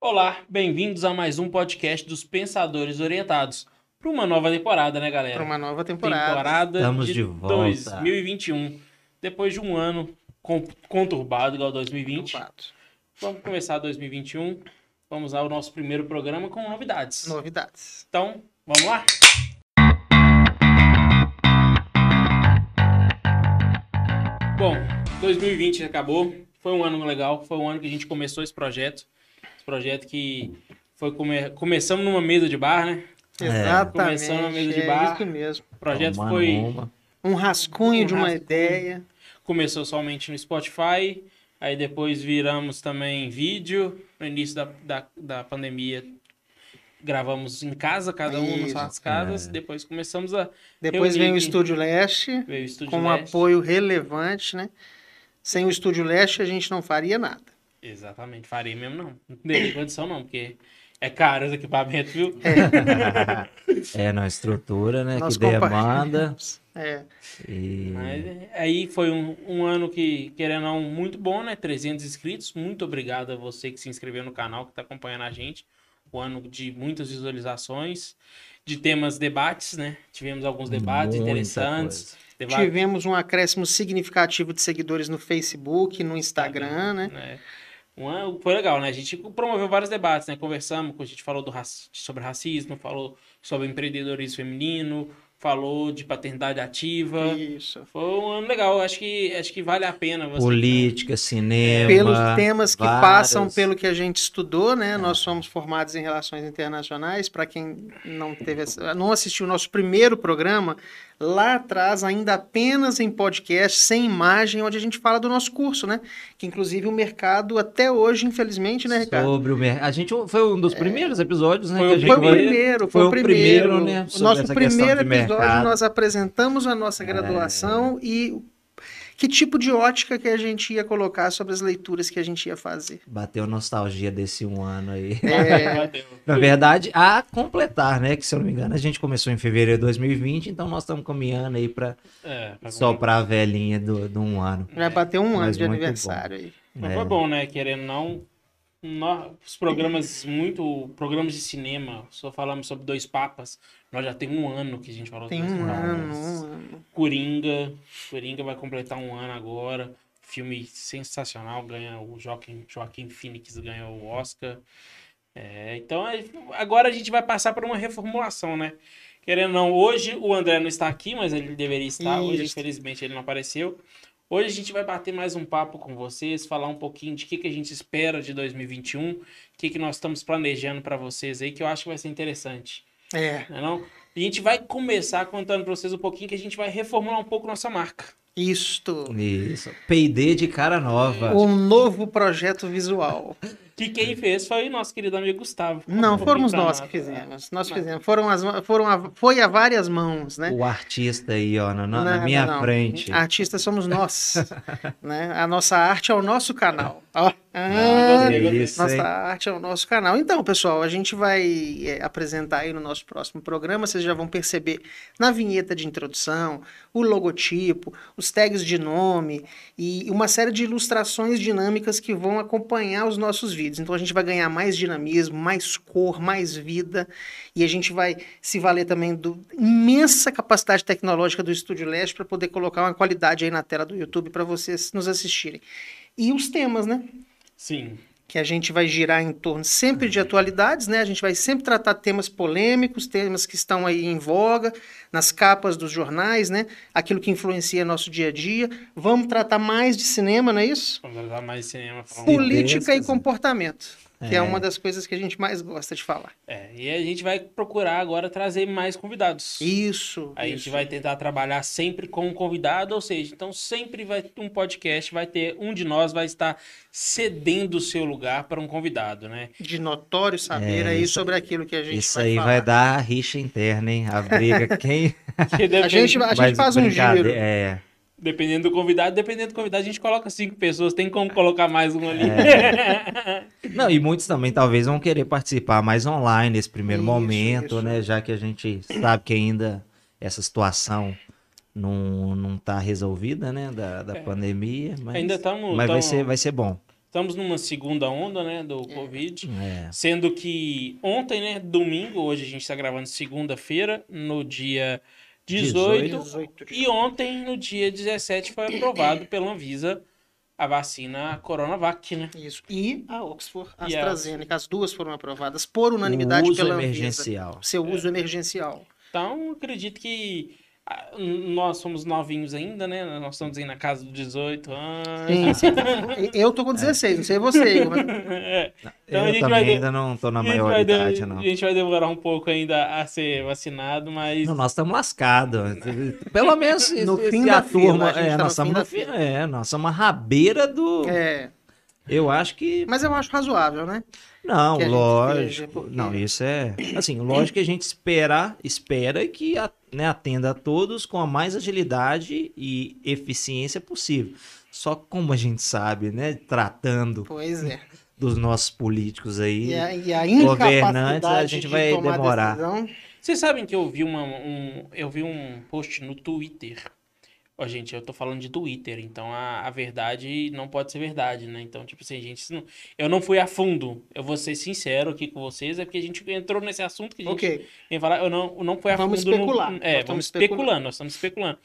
Olá, bem-vindos a mais um podcast dos Pensadores Orientados. Para uma nova temporada, né, galera? Para uma nova temporada. Temporada Estamos de, de volta. 2021. Depois de um ano con- conturbado, igual 2020. Ocupado. Vamos começar 2021. Vamos ao nosso primeiro programa com novidades. Novidades. Então, vamos lá? Bom, 2020 acabou. Foi um ano legal. Foi um ano que a gente começou esse projeto. Projeto que foi come... começamos numa mesa de bar, né? É. Exatamente. Começando a mesa de é bar. isso mesmo. O projeto Tomando foi uma. Um rascunho Um de uma rascunho. ideia. começou somente no Spotify, aí depois viramos também vídeo. No início da, da, da pandemia, gravamos em casa, cada um nas suas casas. É. Depois começamos a Depois Reunir vem o. Estúdio Leste, o estúdio com um Leste. apoio relevante, né? Sem o Estúdio Leste, a gente não faria nada. Exatamente, farei mesmo não. Não teria condição não, porque é caro os equipamentos, viu? É, na estrutura, né? Nós que demanda. É, E... Mas é, aí foi um, um ano que, querendo ou não, muito bom, né? 300 inscritos. Muito obrigado a você que se inscreveu no canal, que está acompanhando a gente. O ano de muitas visualizações, de temas debates, né? Tivemos alguns debates Muita interessantes. coisa. Deba- tivemos um acréscimo significativo de seguidores no Facebook, no Instagram, né? né? Um ano- foi legal, né? A gente promoveu vários debates, né? Conversamos, a gente falou do raci- sobre racismo, falou sobre empreendedorismo feminino, falou de paternidade ativa. Isso. Foi um ano legal, acho que, acho que vale a pena você. Política, cinema. Pelos temas que várias- passam pelo que a gente estudou, né? Nós somos formados em relações internacionais. Para quem não teve, não assistiu o nosso primeiro programa, lá atrás, ainda apenas em podcast, sem imagem, onde a gente fala do nosso curso, né? Que inclusive o mercado até hoje, infelizmente, né, Ricardo? Sobre o mer... A gente foi um dos primeiros episódios, né? Foi que o a gente Foi o primeiro, foi, foi o primeiro. primeiro, né, O sobre nosso primeiro episódio, nós apresentamos a nossa graduação e que tipo de ótica que a gente ia colocar sobre as leituras que a gente ia fazer. Bateu nostalgia desse um ano aí. É. Na verdade, a completar, né? Que se eu não me engano, a gente começou em fevereiro de 2020, então nós estamos caminhando aí pra É, pra soprar a velhinha do, do um ano. vai bater um ano Mas de aniversário aí. Mas É. foi bom, né? Querendo não, os programas muito. Programas de cinema, só falamos sobre dois papas. Nós já tem um ano que a gente falou Tem sobre um dois papas. ano. Coringa. Coringa vai completar um ano agora. Filme sensacional, ganha o Joaquim, Joaquim Phoenix ganhou o Oscar. É, então é- agora a gente vai passar por uma reformulação, né? Querendo ou não, hoje o André não está aqui, mas ele deveria estar. Hoje, Isso. infelizmente, ele não apareceu. Hoje a gente vai bater mais um papo com vocês, falar um pouquinho de o que, que a gente espera de 2021, o que, que nós estamos planejando para vocês aí, que eu acho que vai ser interessante. É, Não é não? E a gente vai começar contando para vocês um pouquinho que a gente vai reformular um pouco nossa marca. isto. Isso. P&D de cara nova. Um novo projeto visual. Que quem fez foi o nosso querido amigo Gustavo. Não, fomos nós que fizemos. Nós fizemos. Foram as, foram a, foi a várias mãos, né? O artista aí, ó, na, na- na minha não, não. frente. Artistas somos nós. né? A nossa arte é o nosso canal. Ó. Ah, hein? Nossa arte é o nosso canal. Então, pessoal, a gente vai é, apresentar aí no nosso próximo programa. Vocês já vão perceber na vinheta de introdução, o logotipo, os tags de nome e uma série de ilustrações dinâmicas que vão acompanhar os nossos vídeos. Então, a gente vai ganhar mais dinamismo, mais cor, mais vida e a gente vai se valer também do imensa capacidade tecnológica do Estúdio Leste para poder colocar uma qualidade aí na tela do YouTube para vocês nos assistirem. E os temas, né? Sim. Que a gente vai girar em torno sempre de atualidades, né? A gente vai sempre tratar temas polêmicos, temas que estão aí em voga, nas capas dos jornais, né? Aquilo que influencia nosso dia a dia. Vamos tratar mais de cinema, não é isso? Vamos usar mais cinema. Falar um... Política e comportamento, que é É. uma das coisas que a gente mais gosta de falar. É, e a gente vai procurar agora trazer mais convidados. Isso. A gente isso. vai tentar trabalhar sempre com um convidado, ou seja, então sempre vai ter um podcast, vai ter um de nós vai estar cedendo o seu lugar para um convidado, né? de notório saber É, aí isso- sobre aquilo que a gente Isso vai aí falar. vai dar a rixa interna, hein? A briga. Quem A gente, a gente faz um giro. É. Dependendo do convidado, dependendo do convidado, a gente coloca cinco pessoas, tem como colocar mais um ali. É. Não, e muitos também talvez vão querer participar mais online nesse primeiro Isso, momento, isso. né? Já que a gente sabe que ainda essa situação não, não tá resolvida, né? Da, da É. pandemia. Mas, Ainda estamos. mas vai, ser, vai ser bom. Estamos numa segunda onda, né, do Covid. É. Sendo que ontem, né, domingo, hoje a gente está gravando segunda-feira, no dia 18, 18 de E ontem, no dia 17, foi aprovado pela Anvisa a vacina Coronavac, né? Isso. E a Oxford a AstraZeneca, as duas foram aprovadas por O unanimidade uso pela Anvisa. emergencial. Seu uso emergencial. Então, acredito que nós somos novinhos ainda, né? Nós estamos aí na casa dos 18 anos. Sim, sim. Eu tô com 16, não sei você, mas É. Então, a eu gente também de- ainda não tô na maioridade, de- não. A gente vai demorar um pouco ainda a ser vacinado, mas. Não, nós estamos lascados. Pelo menos No fim da fila, turma. é, tá nós estamos. É, nós somos a rabeira do. é. Eu acho que. Mas eu acho razoável, né? Não, lógico. veja, porque- Não, isso é. Assim, lógico que a gente espera, espera que a- né, atenda a todos com a mais agilidade e eficiência possível. Só como a gente sabe, né? Tratando Pois é. dos nossos políticos aí. E a, e a Governantes, a gente de vai tomar demorar. decisão. Vocês sabem que eu vi uma, um. Eu vi um post no Twitter. Ó, gente, eu tô falando de Twitter, então a, a verdade não pode ser verdade, né? Então, tipo assim, gente, não- eu não fui a fundo. Eu vou ser sincero aqui com vocês, é porque a gente entrou nesse assunto que a gente Ok. Vem falar, eu não, eu não fui a Vamos fundo no- especular. é, Nós vamos estamos especulando, nós estamos especulando.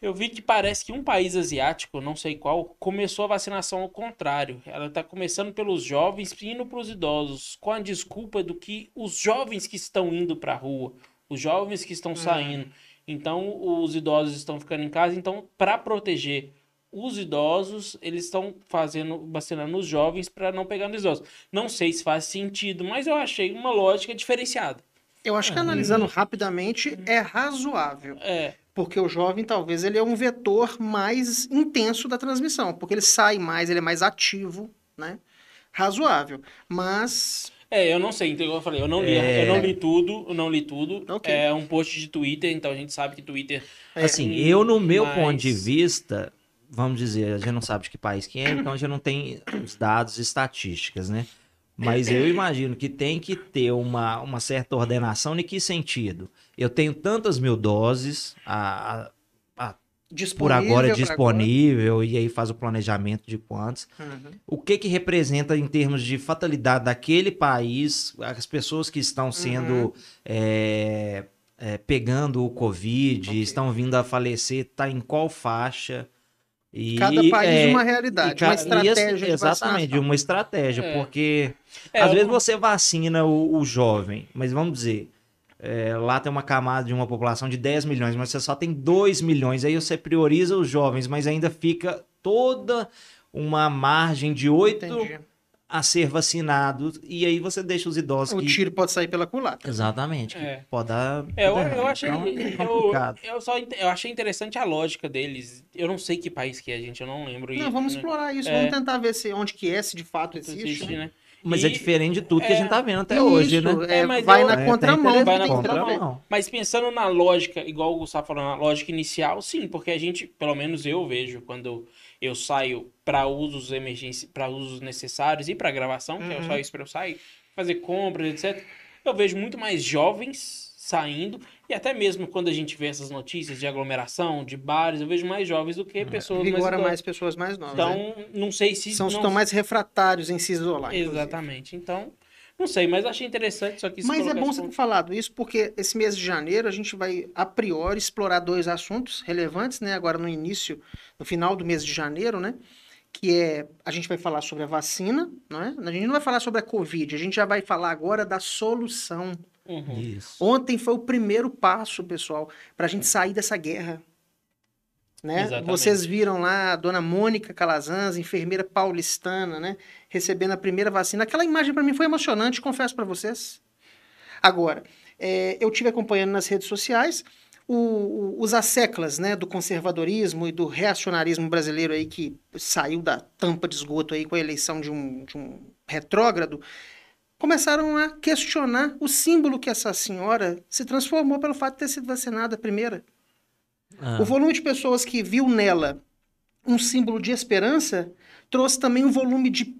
Eu vi que parece que um país asiático, não sei qual, começou a vacinação ao contrário. Ela está começando pelos jovens e indo para os idosos, com a desculpa do que os jovens que estão indo para a rua, os jovens que Hum. estão saindo. Então, os idosos estão ficando em casa. Então, para proteger os idosos, eles estão fazendo, vacinando os jovens para não pegar nos idosos. Não sei se faz sentido, mas eu achei uma lógica diferenciada. Eu acho que analisando rapidamente é razoável. É, Porque o jovem, talvez, ele é um vetor mais intenso da transmissão. Porque ele sai mais, ele é mais ativo, né? Razoável. Mas. É, eu não sei, então eu falei, eu não li, É. eu não li tudo, eu não li tudo. Ok. É um post de Twitter, então a gente sabe que Twitter. é, Assim, eu, no meu mas- ponto de vista, vamos dizer, a gente não sabe de que país que é, então a gente não tem os dados estatísticas, né? Mas eu imagino que tem que ter uma, uma certa ordenação em que sentido? Eu tenho tantas mil doses, a, a- por disponível agora é disponível, e aí faz o planejamento de quantos. agora. Uhum. O que que representa em termos de fatalidade daquele país, as pessoas que estão sendo Uhum. é, é, pegando o Covid, Ok. estão vindo a falecer, tá em qual faixa? E, Cada país é, uma e realidade, ca- uma e estratégia de Exatamente, vacinação. uma estratégia, É. porque É, às eu- vezes você vacina o, o jovem, mas vamos dizer, é, lá tem uma camada de uma população de 10 milhões, mas você só tem 2 milhões, aí você prioriza os jovens, mas ainda fica toda uma margem de 8 Entendi. a ser vacinados, e aí você deixa os idosos O que... tiro pode sair pela culatra. Exatamente, que É. pode dar... É, eu, eu achei. Então, é eu, complicado. eu, só, eu achei interessante a lógica deles. Eu não sei que país que é, gente, eu não lembro. Não, E- vamos né, explorar isso, É. vamos tentar ver se onde que é, se de fato isso existe. existe, né? né? Mas E- é diferente de tudo que a é, gente tá vendo até Isso, hoje, né? é, É, mas vai eu- na É, tá contramão tem que contramão. Mas pensando na lógica, igual o Gustavo falou, na lógica inicial, sim, porque a gente, pelo menos eu vejo, quando eu saio para usos emergência, para usos necessários e para gravação, que é Uhum. só isso para eu sair, fazer compras, etc. Eu vejo muito mais jovens saindo e até mesmo quando a gente vê essas notícias de aglomeração, de bares, eu vejo mais jovens do que pessoas mais Vigora idosas. mais pessoas mais novas. né? Então, não sei se São não... estão mais refratários em se isolar. inclusive. Exatamente. Então, não sei, mas achei interessante, só que Mas é bom você ter falado isso, porque esse mês de janeiro a gente vai, a priori, explorar dois assuntos relevantes, né? Agora no início, no final do mês de janeiro, né? Que é, a gente vai falar sobre a vacina, não é? A gente não vai falar sobre a Covid, a gente já vai falar agora da solução. Uhum. Ontem foi o primeiro passo, pessoal, para a gente sair dessa guerra. Né? Exatamente. Vocês viram lá a dona Mônica Calazans, enfermeira paulistana, né? Recebendo a primeira vacina. Aquela imagem para mim foi emocionante, confesso para vocês. Agora, é, eu tive acompanhando nas redes sociais o- o- os asseclas né, do conservadorismo e do reacionarismo brasileiro aí que saiu da tampa de esgoto aí com a eleição de um, de um retrógrado, começaram a questionar o símbolo que essa senhora se transformou pelo fato de ter sido vacinada primeira. Ah, O volume de pessoas que viu nela um símbolo de esperança trouxe também um volume de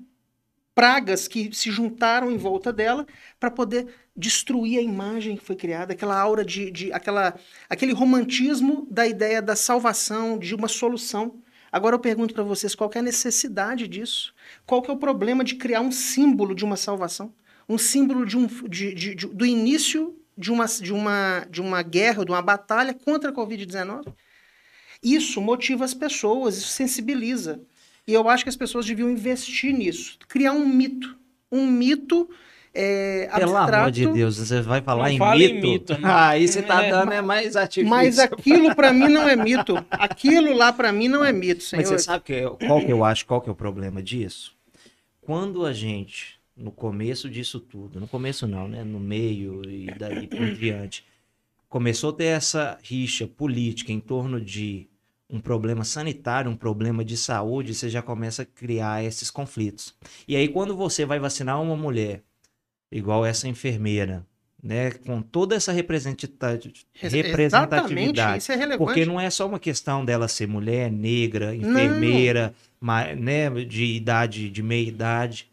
pragas que se juntaram em volta dela para poder destruir a imagem que foi criada, aquela aura de, de aquela, aquele romantismo da ideia da salvação, de uma solução. Agora eu pergunto para vocês qual é a necessidade disso? Qual é o problema de criar um símbolo de uma salvação? Um símbolo de um, de, de, de, do início de uma, de, uma, de uma guerra, de uma batalha contra a Covid-19? Isso motiva as pessoas, isso sensibiliza. E eu acho que as pessoas deviam investir nisso, criar um mito. Um mito é, Pelo abstrato. amor de Deus, você vai falar em fala mito? em mito, né? Ah, aí você tá É, dando é mais artifício. Mas aquilo para mim não é mito. Aquilo lá para mim não é mito, Mas senhor. você sabe que, qual que eu acho, qual que é o problema disso? Quando a gente, no começo disso tudo, no começo não, né? No meio e daí por diante, começou a ter essa rixa política em torno de um problema sanitário, um problema de saúde, você já começa a criar esses conflitos. E aí, quando você vai vacinar uma mulher, igual essa enfermeira, né? Com toda essa representatividade. Exatamente, isso é relevante. Porque não é só uma questão dela ser mulher, negra, enfermeira, né, de idade, de meia idade.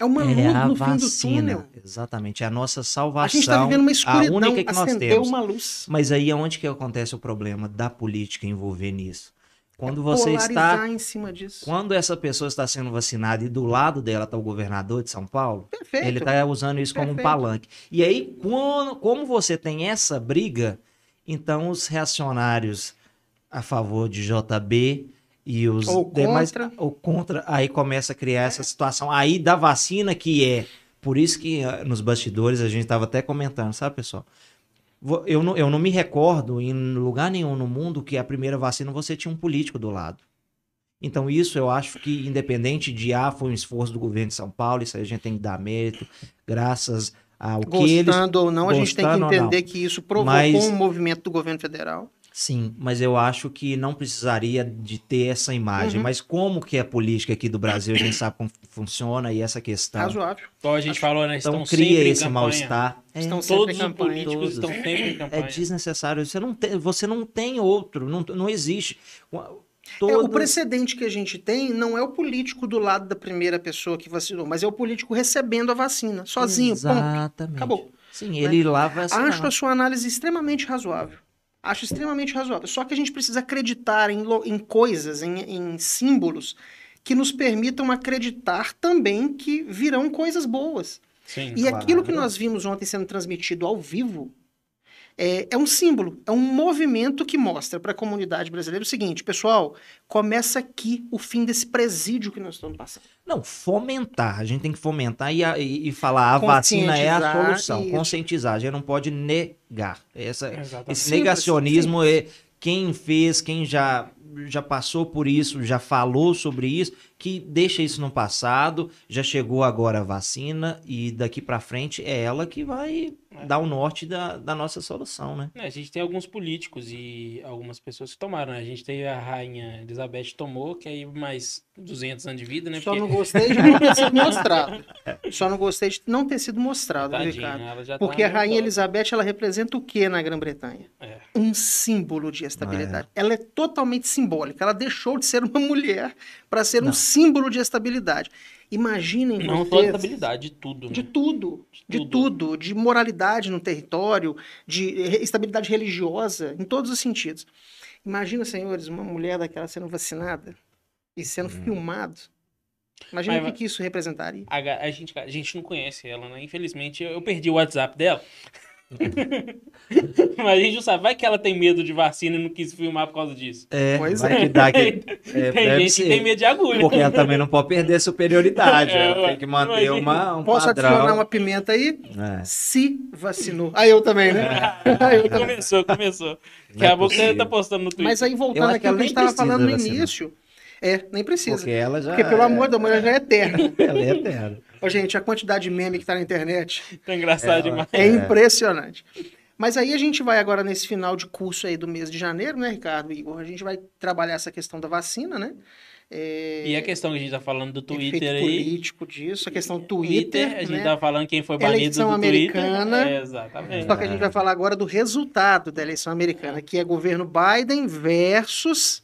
É uma luz é a no fim do vacina. túnel. Exatamente. É a nossa A salvação. gente está vivendo uma a escuridão, única que nós temos. uma luz. Mas aí é onde que acontece o problema da política envolver nisso. Quando você Polarizar está. em cima disso. Quando essa pessoa está sendo vacinada e do lado dela está o governador de São Paulo, Perfeito. ele está usando isso como um Perfeito. palanque. E aí, quando, como você tem essa briga, então os reacionários a favor de JB e os Ou demais contra. ou contra, aí começa a criar essa situação aí da vacina que é por isso que ah, nos bastidores a gente estava até comentando, sabe, pessoal? Eu não, eu não me recordo em lugar nenhum no mundo que a primeira vacina você tinha um político do lado. Então, isso eu acho que, independente de ah, foi um esforço do governo de São Paulo, isso aí a gente tem que dar mérito, graças ao que eles. Gostando ou não, a gente tem que gostando entender que isso provocou Mas- um movimento do governo federal. Sim, mas eu acho que não precisaria de ter essa imagem. Uhum. Mas como que a política aqui do Brasil, a gente sabe como funciona e essa questão. Razoável. Igual a gente falou, né? Então Estão cria sempre em esse mal-estar. É, Estão sempre Todos em os políticos Todos. estão sempre em é campanha. desnecessário. Você não tem, você não tem outro. Não, não existe. É, o precedente que a gente tem não é o político do lado da primeira pessoa que vacinou, mas é o político recebendo a vacina, sozinho, ponto. Exatamente. Acabou. Sim, ele lá vai. Acho a sua análise extremamente razoável. Acho extremamente razoável. Só que a gente precisa acreditar em, em coisas, em, em símbolos, que nos permitam acreditar também que virão coisas boas. Sim. E Claro. aquilo que nós vimos ontem sendo transmitido ao vivo é, é um símbolo, é um movimento que mostra para a comunidade brasileira o seguinte, pessoal, começa aqui o fim desse presídio que nós estamos passando. Não, fomentar. A gente tem que fomentar e, e- e falar a vacina é a solução. isso. Conscientizar. A gente não pode negar. Essa, Exatamente. esse negacionismo é quem fez, quem já, já passou por isso, já falou sobre isso, que deixa isso no passado, já chegou agora a vacina e daqui pra frente é ela que vai dar o norte da, da nossa solução, né? É, a gente tem alguns políticos e algumas pessoas que tomaram, né? A gente teve a rainha Elizabeth tomou, que aí mais 200 anos de vida, né? Só Porque, não gostei de não ter sido mostrado. Só não gostei de não ter sido mostrado, tadinha, Ricardo. já Porque tá a Rainha muito- Elizabeth, ela representa o que na Grã-Bretanha? É. Um símbolo de estabilidade. Ela é totalmente simbólica. Ela deixou de ser uma mulher para ser um Não. Símbolo de estabilidade. Imaginem Não só estabilidade, de tudo, né? De tudo, de tudo. tudo, de moralidade no território, de estabilidade religiosa, em todos os sentidos. Imagina, senhores, uma mulher daquela sendo vacinada e sendo filmado. Imagina Mas o que, que isso representaria. A, a gente, a gente não conhece ela, né? Infelizmente, eu, eu perdi o WhatsApp dela. Mas a gente não sabe. Vai que ela tem medo de vacina e não quis filmar por causa disso. É, Pois vai é. que dá que, é, tem gente ser. que tem medo de agulha. Porque ela também não pode perder a superioridade. É, ela tem que manter imagina. uma, um Posso padrão. adicionar uma pimenta aí? É. Se vacinou. Ah, eu também, né? Ah, eu também. começou, começou. Daqui é a pouco você tá postando no Twitter. Mas aí, voltando acho que ela que a gente estava precisa falando no vacinar. início. É, nem precisa. Porque ela já. Porque, pelo amor da mulher, já é eterna. Ela é eterna. Ô, gente, a quantidade de meme que tá na internet Tá engraçado É, demais. é, É. impressionante. Mas aí a gente vai agora nesse final de curso aí do mês de janeiro, né, Ricardo Igor? A gente vai trabalhar essa questão da vacina, né? É, E a questão que a gente tá falando do Twitter aí. político disso, a questão do Twitter, a gente né? tava falando quem foi banido Eleição do americana. Twitter. É, exatamente. Só que a gente vai falar agora do resultado da eleição americana, que é governo Biden versus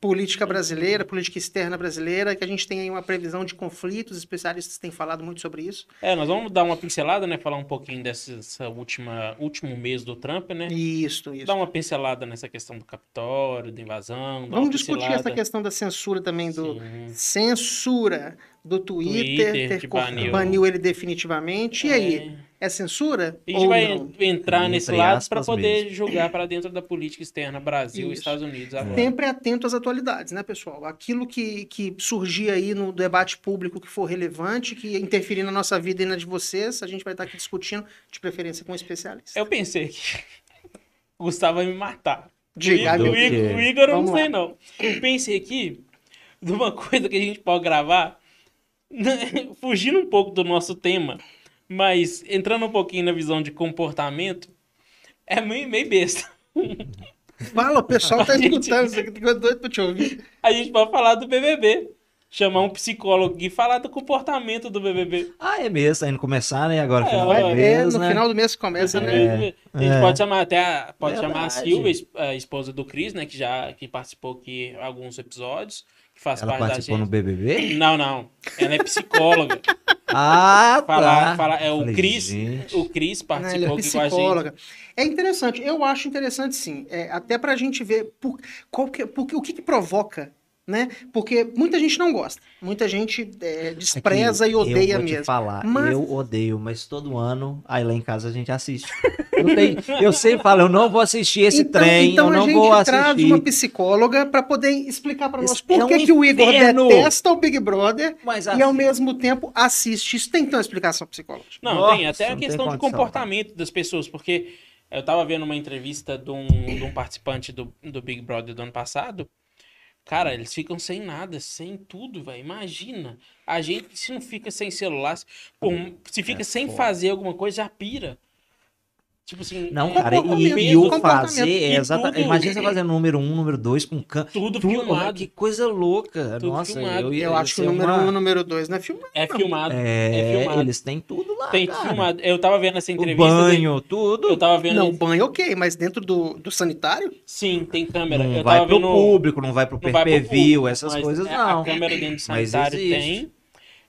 política brasileira, política externa brasileira, que a gente tem aí uma previsão de conflitos, especialistas têm falado muito sobre isso. É, nós vamos dar uma pincelada, né? Falar um pouquinho dessa última último mês do Trump, né? Isso, isso. Dar uma pincelada nessa questão do Capitólio, da invasão. Vamos discutir pincelada- essa questão da censura também, do Sim. censura do Twitter, Twitter, ter baniu. baniu ele definitivamente. E aí, é censura? A gente ou vai não? entrar Entre nesse lado para poder mesmo. jogar para dentro da política externa Brasil e. Estados Unidos agora. Sempre atento às atualidades, né, pessoal? Aquilo que, que surgir aí no debate público que for relevante, que interferir na nossa vida e na de vocês, a gente vai estar aqui discutindo, de preferência com um especialista. Eu pensei que o Gustavo vai me matar. Diga, o, Igor, o Igor, eu não sei não. Eu pensei aqui de uma coisa que a gente pode gravar, fugindo um pouco do nosso tema, mas entrando um pouquinho na visão de comportamento, é meio, meio besta. Fala, o pessoal tá gente- escutando isso aqui, ficou doido pra te ouvir. A gente pode falar do BBB. Chamar um psicólogo e falar do comportamento do BBB. Ah, é mesmo, tá indo começar, né? Agora, É, final É, mês, no né? final do mês começa, né? BBB. a gente é. pode chamar até a, pode chamar a. Silvia, a esposa do Cris, né? Que já que participou aqui em alguns episódios. Que faz Ela parte da participou gente. no BBB? Não, não. Ela é psicóloga. Ah, Falar, tá. falar, é o Falei, Cris. gente. O Cris participou é com a gente. psicóloga. É interessante, eu acho interessante sim, é, até pra gente ver por, qual que, por, o que, que provoca, né? Porque muita gente não gosta, muita gente é, despreza É e odeia eu vou mesmo. Te falar, Mas- Eu odeio, mas todo ano, aí lá em casa a gente assiste. Eu, tenho- eu sempre falo, eu não vou assistir esse então, trem, então eu a não gente vou traz assistir. uma psicóloga pra poder explicar pra nós Isso por é que, um que o Igor detesta o Big Brother Mas e ao assim, mesmo tempo assiste. Isso tem que ter uma explicação psicológica. Não, Nossa, tem até a não tem questão de condição, comportamento das pessoas, porque eu tava vendo uma entrevista de um, de um participante do, do Big Brother do ano passado. Cara, eles ficam sem nada, sem tudo, velho. Imagina. A gente, se não fica sem celular, se, por- se fica É sem foda. fazer alguma coisa, já pira. Tipo assim, Não, é cara, e, e o fazer é exatamente. Imagina você fazendo número um, número dois com can... tudo tudo, filmado. Que coisa louca. Tudo Nossa, filmado. eu, Eu acho que o número uma- um e o número dois não é filme. É filmado. É, É filmado. eles têm tudo lá. Tem cara. filmado. Eu tava vendo essa O entrevista. banho, tudo. Eu tava vendo. Não, banho ok, mas dentro do, do sanitário? Sim, tem câmera. Não eu vai tava pro vendo. público, não vai pro PPV, essas mas coisas é- não. A câmera dentro do Mas sanitário tem.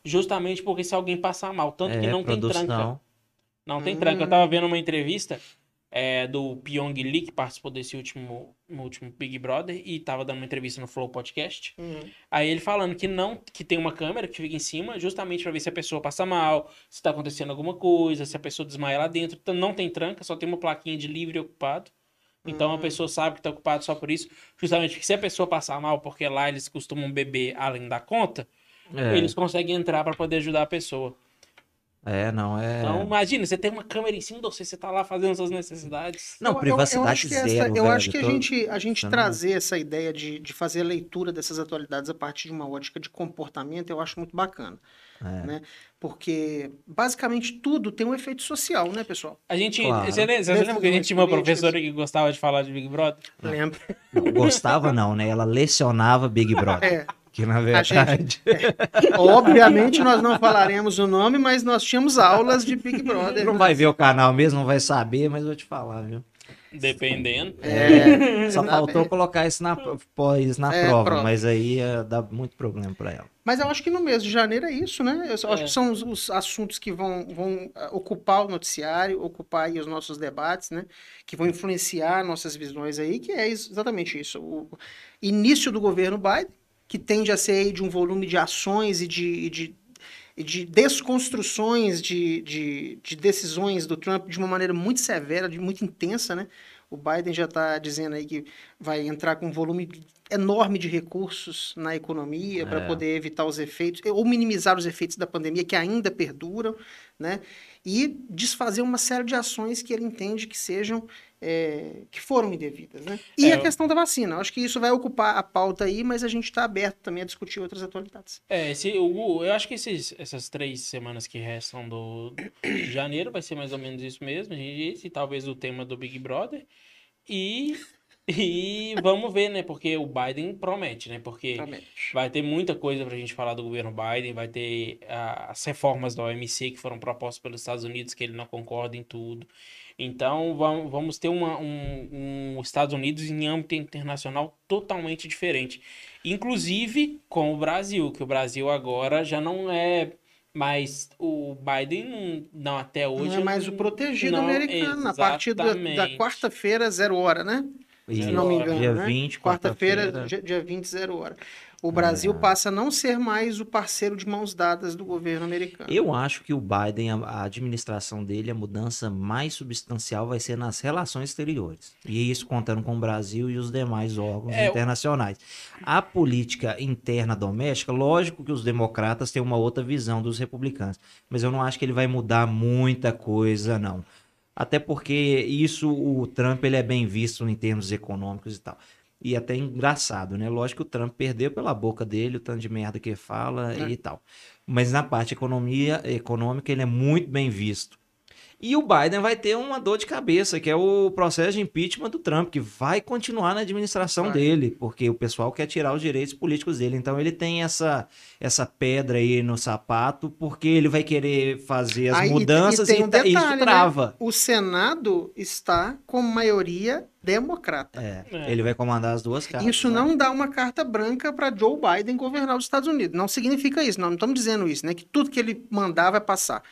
Justamente porque se alguém passar mal. Tanto que É, não tem tranca. Não tem Hum. tranca. Eu tava vendo uma entrevista é, do Pyong Lee, que participou desse último, no último Big Brother, e tava dando uma entrevista no Flow Podcast. Aí ele falando que não, que tem uma câmera que fica em cima, justamente pra ver se a pessoa passa mal, se tá acontecendo alguma coisa, se a pessoa desmaia lá dentro. Então não tem tranca, só tem uma plaquinha de livre e ocupado. Então a pessoa sabe que tá ocupado só por isso. Justamente porque se a pessoa passar mal, porque lá eles costumam beber além da conta, É, eles conseguem entrar pra poder ajudar a pessoa. É, não, é. Então, imagina, você tem uma câmera em cima de você, você tá lá fazendo suas necessidades. Não, Eu- privacidade eu acho que essa- zero. eu velho, acho que a gente, a gente trazer essa ideia de, de fazer a leitura dessas atualidades a partir de uma ótica de comportamento, eu acho muito bacana. É. Né? Porque basicamente tudo tem um efeito social, né, pessoal? A gente. Claro. Você, lembra, você lembra que a gente tinha uma professora que gostava de falar de Big Brother? Lembra? Não, gostava não, né? Ela lecionava Big Brother. É. Que na A gente- verdade. Obviamente nós não falaremos o nome, mas nós tínhamos aulas de Big Brother. Não vai ver o canal mesmo, não vai saber, mas vou te falar, viu? Dependendo. É, Só Tá faltou colocar isso na, pós, na É, prova, prova. mas aí ia dar muito problema pra ela. Mas eu acho que no mês de janeiro é isso, né? Eu só acho É. que são os, os assuntos que vão, vão ah, ocupar o noticiário, ocupar aí os nossos debates, né? Que vão influenciar nossas visões aí, que é ex- exatamente isso. O início do governo Biden, que tende a ser de um volume de ações e de, e de, e de desconstruções de, de, de decisões do Trump de uma maneira muito severa, de muito intensa, né? O Biden já está dizendo aí que vai entrar com um volume enorme de recursos na economia para É. poder evitar os efeitos, ou minimizar os efeitos da pandemia que ainda perduram, né? E desfazer uma série de ações que ele entende que sejam, é, que foram indevidas, né? E É, a questão da vacina. Eu acho que isso vai ocupar a pauta aí, mas a gente está aberto também a discutir outras atualidades. É, esse, o, eu acho que esses, essas três semanas que restam do, de janeiro vai ser mais ou menos isso mesmo. Esse, talvez o tema do Big Brother. E E vamos ver, né? Porque o Biden promete, né? Porque Promete. vai ter muita coisa pra gente falar do governo Biden, vai ter ah, as reformas da OMC que foram propostas pelos Estados Unidos, que ele não concorda em tudo. Então vam- vamos ter uma- um, um Estados Unidos em âmbito internacional totalmente diferente. Inclusive com o Brasil, que o Brasil agora já não é mais o Biden, não, não até hoje. Não é mais o protegido não, americano. A partir da, da exatamente. quarta-feira, zero hora, né? Se não me engano. Dia né? 20, Quarta-feira, quarta-feira. dia, dia 20, zero hora. O Brasil É. passa a não ser mais o parceiro de mãos dadas do governo americano. Eu acho que o Biden, a, a administração dele, a mudança mais substancial vai ser nas relações exteriores. E isso contando com o Brasil e os demais órgãos É, internacionais. A política interna doméstica, lógico que os democratas têm uma outra visão dos republicanos, mas eu não acho que ele vai mudar muita coisa, não. Até porque isso, o Trump, ele é bem visto em termos econômicos e tal. E até engraçado, né? Lógico que o Trump perdeu pela boca dele o tanto de merda que fala É. e tal. Mas na parte economia, econômica ele é muito bem visto. E o Biden vai ter uma dor de cabeça, que é o processo de impeachment do Trump, que vai continuar na administração Vai. dele, porque o pessoal quer tirar os direitos políticos dele. Então ele tem essa, essa pedra aí no sapato, porque ele vai querer fazer as e- e mudanças e, um tá- detalhe, isso né? trava. O Senado está com maioria democrata. É, É. Ele vai comandar as duas casas. Isso né? não dá uma carta branca para Joe Biden governar os Estados Unidos. Não significa isso. Nós não estamos dizendo isso, né? Que tudo que ele mandar vai passar.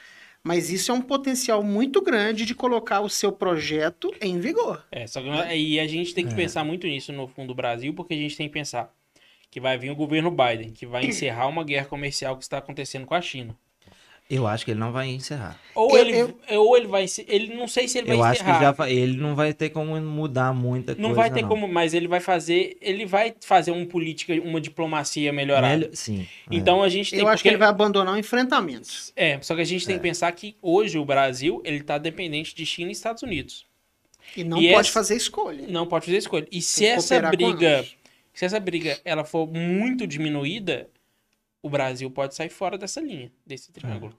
Mas isso é um potencial muito grande de colocar o seu projeto em vigor. É, só que e a gente tem que É. pensar muito nisso no fundo do Brasil, porque a gente tem que pensar que vai vir o governo Biden, que vai encerrar uma guerra comercial que está acontecendo com a China. Eu acho que ele não vai encerrar. Ou Eu- ele, ou ele vai, se- ele não sei se ele vai Eu acho que encerrar. já ele não vai ter como mudar muita coisa. Não vai ter como, mas ele vai fazer, ele vai fazer uma política, uma diplomacia melhorada. Melhor- Sim. é. Então a gente tem Eu acho que ele vai abandonar o enfrentamento. É, só que a gente tem que pensar que hoje o Brasil, ele tá dependente de China e Estados Unidos. E não E pode essa- fazer escolha. Não pode fazer escolha. E se essa briga, se essa briga ela for muito diminuída, o Brasil pode sair fora dessa linha, desse triângulo.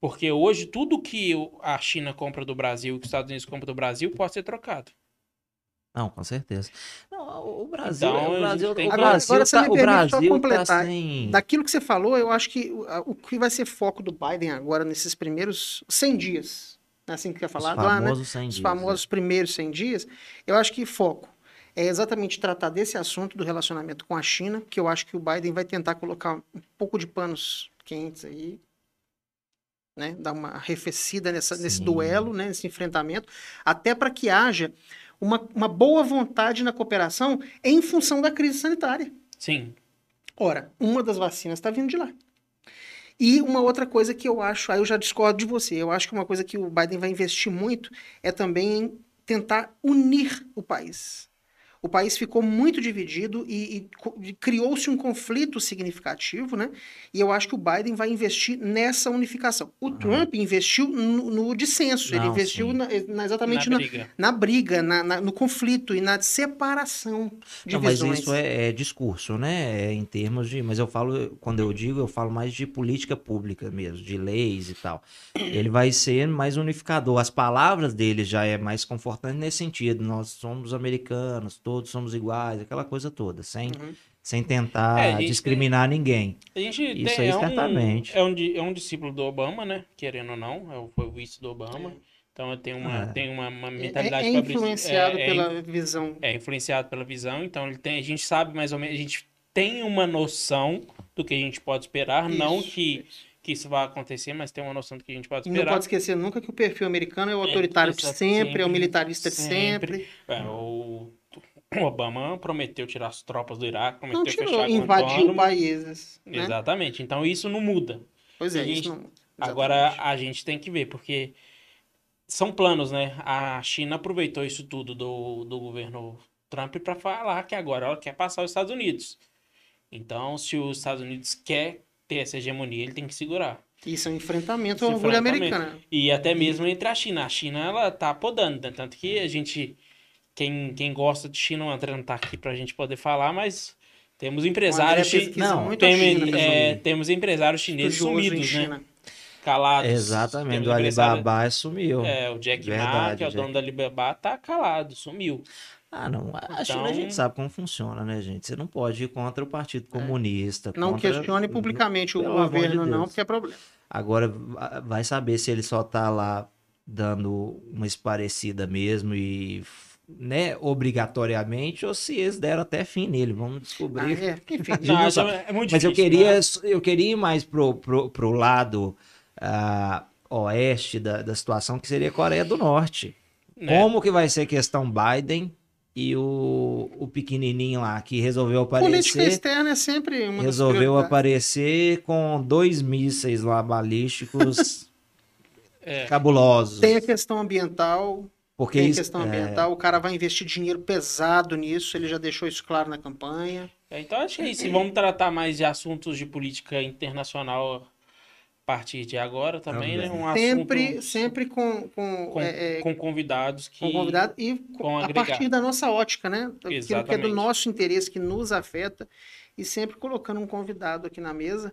Porque hoje tudo que a China compra do Brasil e que os Estados Unidos compram do Brasil pode ser trocado. Não, com certeza. Não, o Brasil, Então, o Brasil, tem o que- Agora- Brasil agora você tá, me o permite só Brasil tá completar. sem... Daquilo que você falou, eu acho que o- que vai ser foco do Biden agora nesses primeiros 100 dias, não é assim que quer falar os lá, né? famosos 100 Os dias, famosos primeiros 100 dias, eu acho que foco é exatamente tratar desse assunto do relacionamento com a China, que eu acho que o Biden vai tentar colocar um pouco de panos quentes aí, né? Dar uma arrefecida nessa, nesse duelo, né? Nesse enfrentamento, até para que haja uma, uma boa vontade na cooperação em função da crise sanitária. Sim. Ora, uma das vacinas está vindo de lá. E uma outra coisa que eu acho, aí eu já discordo de você, eu acho que uma coisa que o Biden vai investir muito é também em tentar unir o país. O país ficou muito dividido e, e e criou-se um conflito significativo, né? E eu acho que o Biden vai investir nessa unificação. O Trump investiu no, no dissenso, ele Não, investiu sim. na- na- exatamente na na, briga. na briga, no conflito e na separação de Não, mas visões. isso é, é discurso, né? É em termos de. Mas eu falo, quando eu digo, eu falo mais de política pública mesmo, de leis e tal. Ele vai ser mais unificador. As palavras dele já é mais confortante nesse sentido. Nós somos americanos, todos somos iguais, aquela coisa toda, sem, Uhum. sem tentar É, a gente discriminar ninguém. A gente Isso tem, aí, é, um, certamente. é, um, é um discípulo do Obama, né? Querendo ou não, é o- foi o vice do Obama. Então tem uma, É. tem uma, uma É- mentalidade é, fabrici- influenciado é- é pela visão. é influenciado pela visão, então ele tem, a gente sabe mais ou menos, a gente tem uma noção do que a gente pode esperar, não Isso, que, isso. que isso vai acontecer, mas tem uma noção do que a gente pode E não esperar. pode esquecer nunca que o perfil americano é o É, autoritário de exato, sempre, é o sempre, militarista de sempre. sempre. É, o, o Obama prometeu tirar as tropas do Iraque, prometeu Não tirou, fechar invadiu países. Né? Exatamente, então isso não muda. Pois é, A isso gente- não. Agora a gente tem que ver, porque são planos, né? A China aproveitou isso tudo do, do governo Trump para falar que agora ela quer passar os Estados Unidos. Então, se os Estados Unidos quer ter essa hegemonia, ele tem que segurar. Isso é um enfrentamento ao orgulho enfrentamento. americano. E até mesmo entre a China. A China, ela tá podando, né? Tanto que a gente... Quem, quem gosta de China, o André não tá aqui pra gente poder falar, mas temos empresários... André chi- pesquisa Não, Tem- China, é, temos empresários chineses Estudioso em sumidos, né? Calados. Exatamente. Temos O Alibaba sumiu. É, o Jack Ma, que é o Jack. dono da Alibaba, tá calado, sumiu. Ah, não. A Então- China a gente sabe como funciona, né, gente? Você não pode ir contra o Partido Comunista. Não contra- questione publicamente o Pelo amor de governo, não, porque é problema. Agora va- vai saber se ele só tá lá dando uma esparecida mesmo e, né, obrigatoriamente, ou se eles deram até fim nele. Vamos Ah, descobrir. é, enfim. gente Não, é muito Mas eu queria, né? eu queria ir mais pro, pro, pro lado ah, oeste da, da situação, que seria a Coreia do Norte. Né? Como que vai ser a questão Biden e o, o pequenininho lá que resolveu Política aparecer, externa é sempre uma resolveu aparecer com dois mísseis lá balísticos É. cabulosos. Tem a questão ambiental, Porque tem isso- questão é, ambiental, o cara vai investir dinheiro pesado nisso, ele já deixou isso claro na campanha. É, Então acho que é isso. E Vamos tratar mais de assuntos de política internacional a partir de agora também, né? Também. Um sempre, assunto sempre com, com, com, é, é, com convidados que com convidado e com- a agregar. partir da nossa ótica, né? Aquilo que é do Exatamente. nosso interesse, que nos afeta, e sempre colocando um convidado aqui na mesa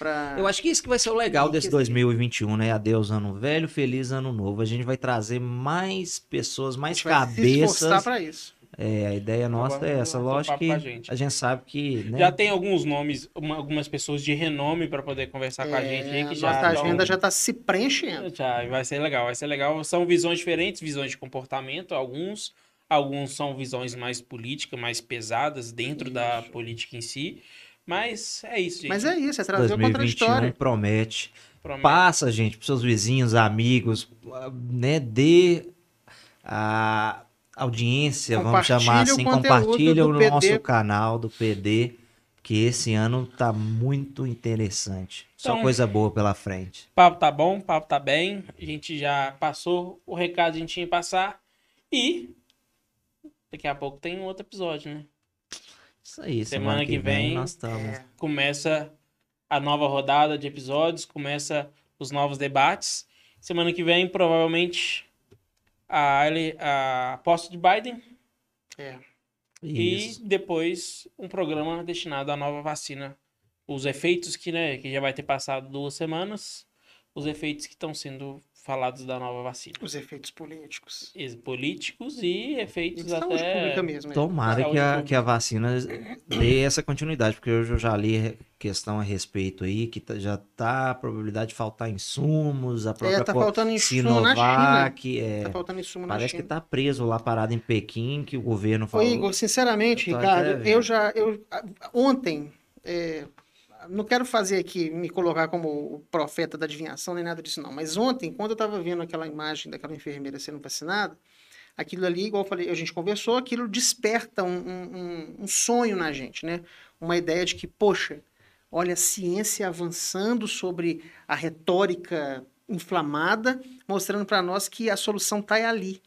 para. Eu acho que isso que vai ser o legal desse que- 2021, né? Adeus ano velho, feliz ano novo. A gente vai trazer mais pessoas, a mais cabeças. para isso. É, a ideia nossa Agora é essa. Lógico que gente. a gente sabe que, né? já tem alguns nomes, uma- algumas pessoas de renome para poder conversar com a gente aí É, que já nossa agenda já está se preenchendo. Já, vai ser legal, vai ser legal. São visões diferentes, visões de comportamento, alguns. Alguns são visões mais políticas, mais pesadas dentro da política em si. Mas é isso, gente. Mas é isso, é trazer o 2021 contraditório. promete. Promete. Passa, gente, pros seus vizinhos, amigos, né? Dê a audiência, vamos chamar o assim, compartilha o PD. nosso canal do PD, que esse ano tá muito interessante. Só Então- coisa boa pela frente. Papo tá bom, papo tá bem. A gente já passou o recado que a gente tinha que passar. E daqui a pouco tem um outro episódio, né? Isso aí, Semana semana, que que vem, vem, nós estamos. É, Começa a nova rodada de episódios, começa os novos debates. Semana que vem, provavelmente, a, a posse de Biden é. Isso. e depois um programa destinado à nova vacina. Os efeitos que, né, que já vai ter passado duas semanas, os efeitos que estão sendo falados da nova vacina. Os efeitos políticos. Ex- Políticos e E efeitos de saúde até. pública mesmo. é. Tomara que a, pública. que a vacina dê essa continuidade, porque hoje eu já li questão a respeito aí, que tá- já tá a probabilidade de faltar insumos, a própria É, tá faltando insumo na China. Sinovac, é, Tá faltando insumo na parece China. que tá preso lá parado em Pequim, que o governo falou. Ô, Igor, sinceramente, Eu Ricardo, eu já. Eu, ontem, é, não quero fazer aqui, me colocar como o profeta da adivinhação, nem nada disso, não. Mas ontem, quando eu estava vendo aquela imagem daquela enfermeira sendo vacinada, aquilo ali, igual eu falei, a gente conversou, aquilo desperta um, um- um- sonho na gente, né? Uma ideia de que, poxa, olha a ciência avançando sobre a retórica inflamada, mostrando para nós que a solução está ali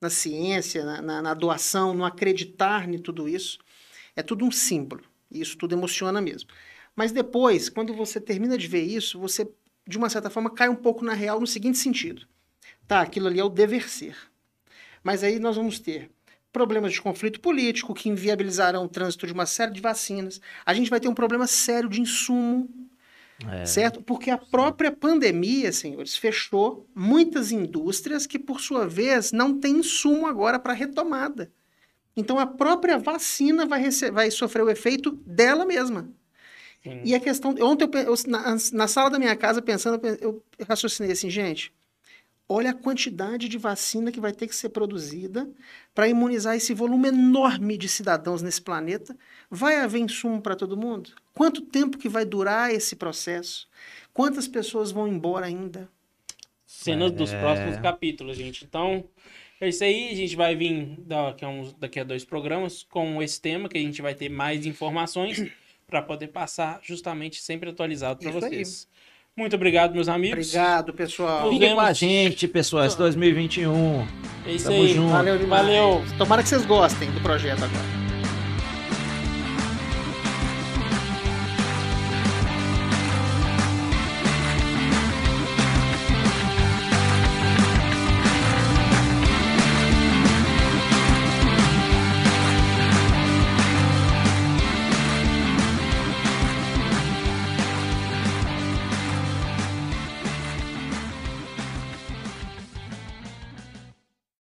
na ciência, na, na- na doação, no acreditar em tudo isso. É tudo um símbolo. E isso tudo emociona mesmo. Mas depois, quando você termina de ver isso, você, de uma certa forma, cai um pouco na real no seguinte sentido. Tá, aquilo ali é o dever ser. Mas aí nós vamos ter problemas de conflito político que inviabilizarão o trânsito de uma série de vacinas. A gente vai ter um problema sério de insumo É, certo? Porque a própria pandemia, senhores, fechou muitas indústrias que, por sua vez, não têm insumo agora para retomada. Então, a própria vacina vai, vai sofrer o efeito dela mesma. Sim. E a questão. Ontem, eu, eu- na, na sala da minha casa, pensando, eu raciocinei assim, gente. Olha a quantidade de vacina que vai ter que ser produzida para imunizar esse volume enorme de cidadãos nesse planeta. Vai haver insumo para todo mundo? Quanto tempo que vai durar esse processo? Quantas pessoas vão embora ainda? cenas dos É. próximos capítulos, gente. Então, é isso aí. A gente vai vir daqui a, uns, daqui a dois programas com esse tema, que a gente vai ter mais informações para poder passar justamente sempre atualizado para Isso aí. vocês. Muito obrigado, meus amigos. Obrigado, pessoal. Fiquem com a gente, pessoal. Esse 2021. É isso Tamo aí. junto. Valeu demais. Valeu. Tomara que vocês gostem do projeto agora.